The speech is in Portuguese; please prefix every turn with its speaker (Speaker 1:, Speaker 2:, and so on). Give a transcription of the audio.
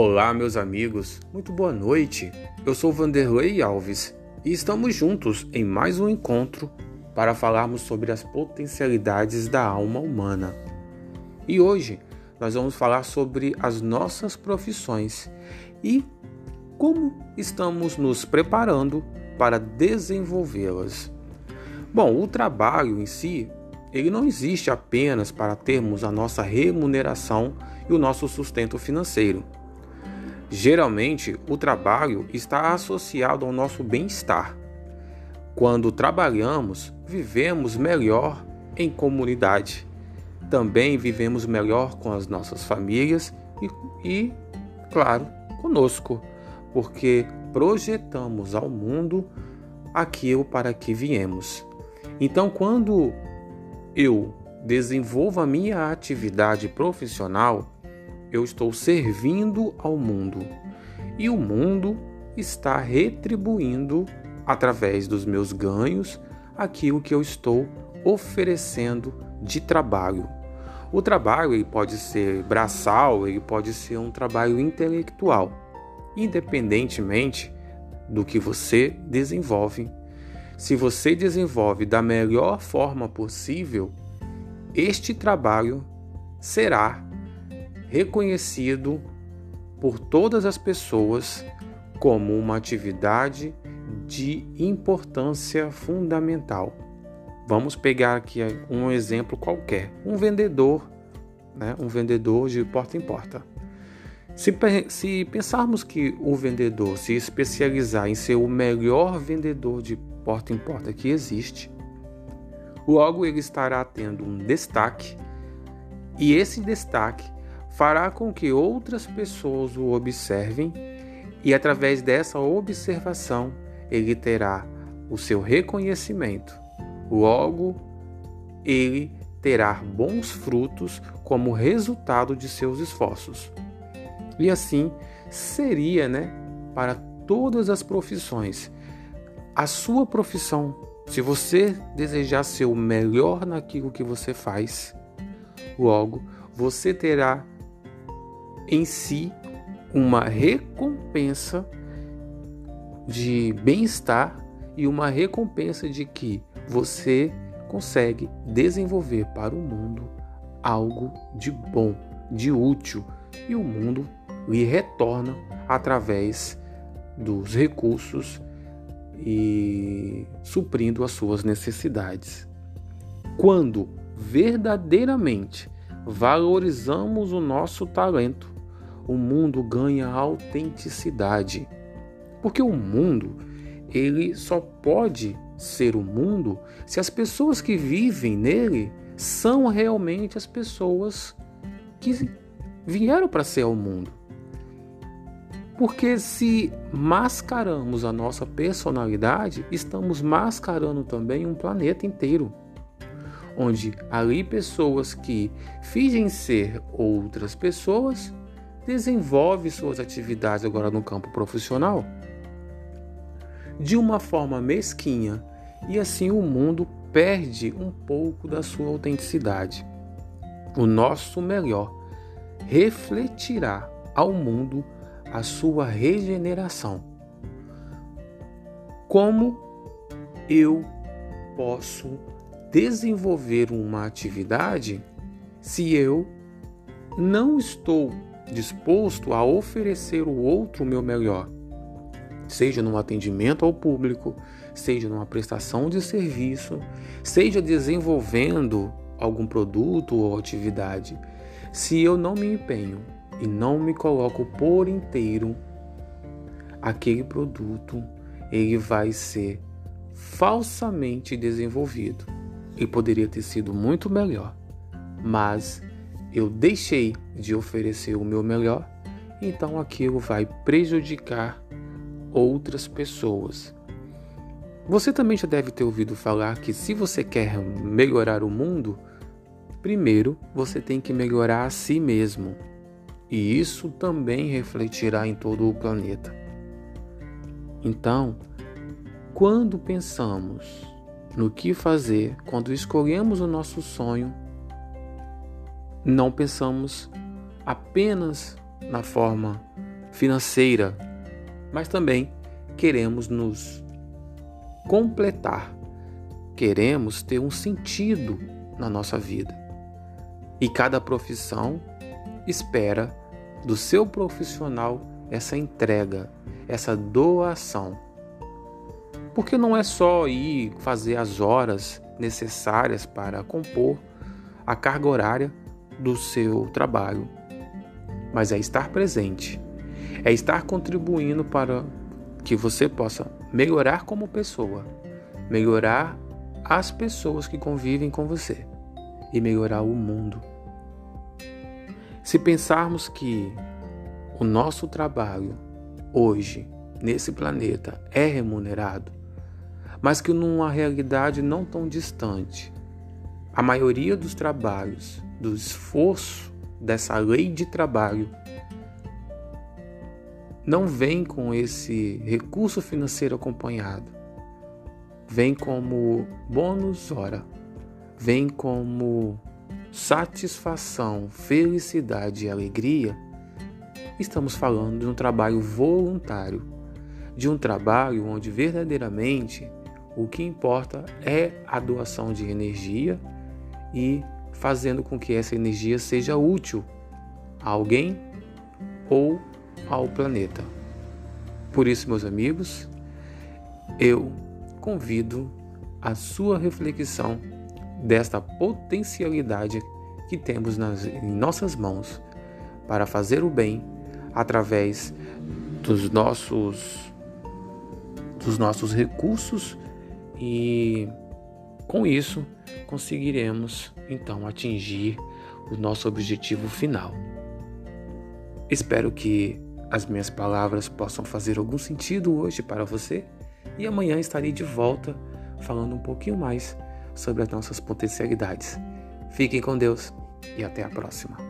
Speaker 1: Olá, meus amigos, muito boa noite. Eu sou Vanderlei Alves e estamos juntos em mais um encontro para falarmos sobre as potencialidades da alma humana. E hoje nós vamos falar sobre as nossas profissões e como estamos nos preparando para desenvolvê-las. Bom, o trabalho em si, ele não existe apenas para termos a nossa remuneração e o nosso sustento financeiro. Geralmente, o trabalho está associado ao nosso bem-estar. Quando trabalhamos, vivemos melhor em comunidade. Também vivemos melhor com as nossas famílias e, e claro, conosco, porque projetamos ao mundo aquilo para que viemos. Então, quando eu desenvolvo a minha atividade profissional, eu estou servindo ao mundo e o mundo está retribuindo através dos meus ganhos aquilo que eu estou oferecendo de trabalho. O trabalho ele pode ser braçal, ele pode ser um trabalho intelectual, independentemente do que você desenvolve. Se você desenvolve da melhor forma possível, este trabalho será reconhecido por todas as pessoas como uma atividade de importância fundamental. Vamos pegar aqui um exemplo qualquer: um vendedor, né? um vendedor de porta em porta. Se, se pensarmos que o vendedor se especializar em ser o melhor vendedor de porta em porta que existe, logo ele estará tendo um destaque e esse destaque fará com que outras pessoas o observem e, através dessa observação, ele terá o seu reconhecimento. Logo, ele terá bons frutos como resultado de seus esforços. E assim seria, né, para todas as profissões. A sua profissão, se você desejar ser o melhor naquilo que você faz, logo você terá em si uma recompensa de bem-estar e uma recompensa de que você consegue desenvolver para o mundo algo de bom, de útil, e o mundo lhe retorna através dos recursos e suprindo as suas necessidades. Quando verdadeiramente valorizamos o nosso talento, o mundo ganha autenticidade. Porque o mundo, ele só pode ser o mundo se as pessoas que vivem nele são realmente as pessoas que vieram para ser o mundo. Porque se mascaramos a nossa personalidade, estamos mascarando também um planeta inteiro. Onde ali pessoas que fingem ser outras pessoas desenvolve suas atividades agora no campo profissional de uma forma mesquinha e assim o mundo perde um pouco da sua autenticidade. O nosso melhor refletirá ao mundo a sua regeneração. Como eu posso desenvolver uma atividade se eu não estou disposto a oferecer o outro o meu melhor, seja no atendimento ao público, seja numa prestação de serviço, seja desenvolvendo algum produto ou atividade. Se eu não me empenho e não me coloco por inteiro, aquele produto ele vai ser falsamente desenvolvido. Ele poderia ter sido muito melhor, mas eu deixei de oferecer o meu melhor, então aquilo vai prejudicar outras pessoas. Você também já deve ter ouvido falar que se você quer melhorar o mundo, primeiro você tem que melhorar a si mesmo. E isso também refletirá em todo o planeta. Então, quando pensamos no que fazer, quando escolhemos o nosso sonho, não pensamos apenas na forma financeira, mas também queremos nos completar, queremos ter um sentido na nossa vida. E cada profissão espera do seu profissional essa entrega, essa doação. Porque não é só ir fazer as horas necessárias para compor a carga horária do seu trabalho, mas é estar presente, é estar contribuindo para que você possa melhorar como pessoa, melhorar as pessoas que convivem com você e melhorar o mundo. Se pensarmos que o nosso trabalho hoje nesse planeta é remunerado, mas que numa realidade não tão distante, a maioria dos trabalhos, do esforço dessa lei de trabalho não vem com esse recurso financeiro acompanhado. Vem como bônus hora, vem como satisfação, felicidade e alegria. Estamos falando de um trabalho voluntário, de um trabalho onde verdadeiramente o que importa é a doação de energia e fazendo com que essa energia seja útil a alguém ou ao planeta. Por isso, meus amigos, eu convido a sua reflexão desta potencialidade que temos nas, em nossas mãos para fazer o bem através dos nossos dos nossos recursos e com isso conseguiremos então atingir o nosso objetivo final. Espero que as minhas palavras possam fazer algum sentido hoje para você e amanhã estarei de volta falando um pouquinho mais sobre as nossas potencialidades. Fiquem com Deus e até a próxima.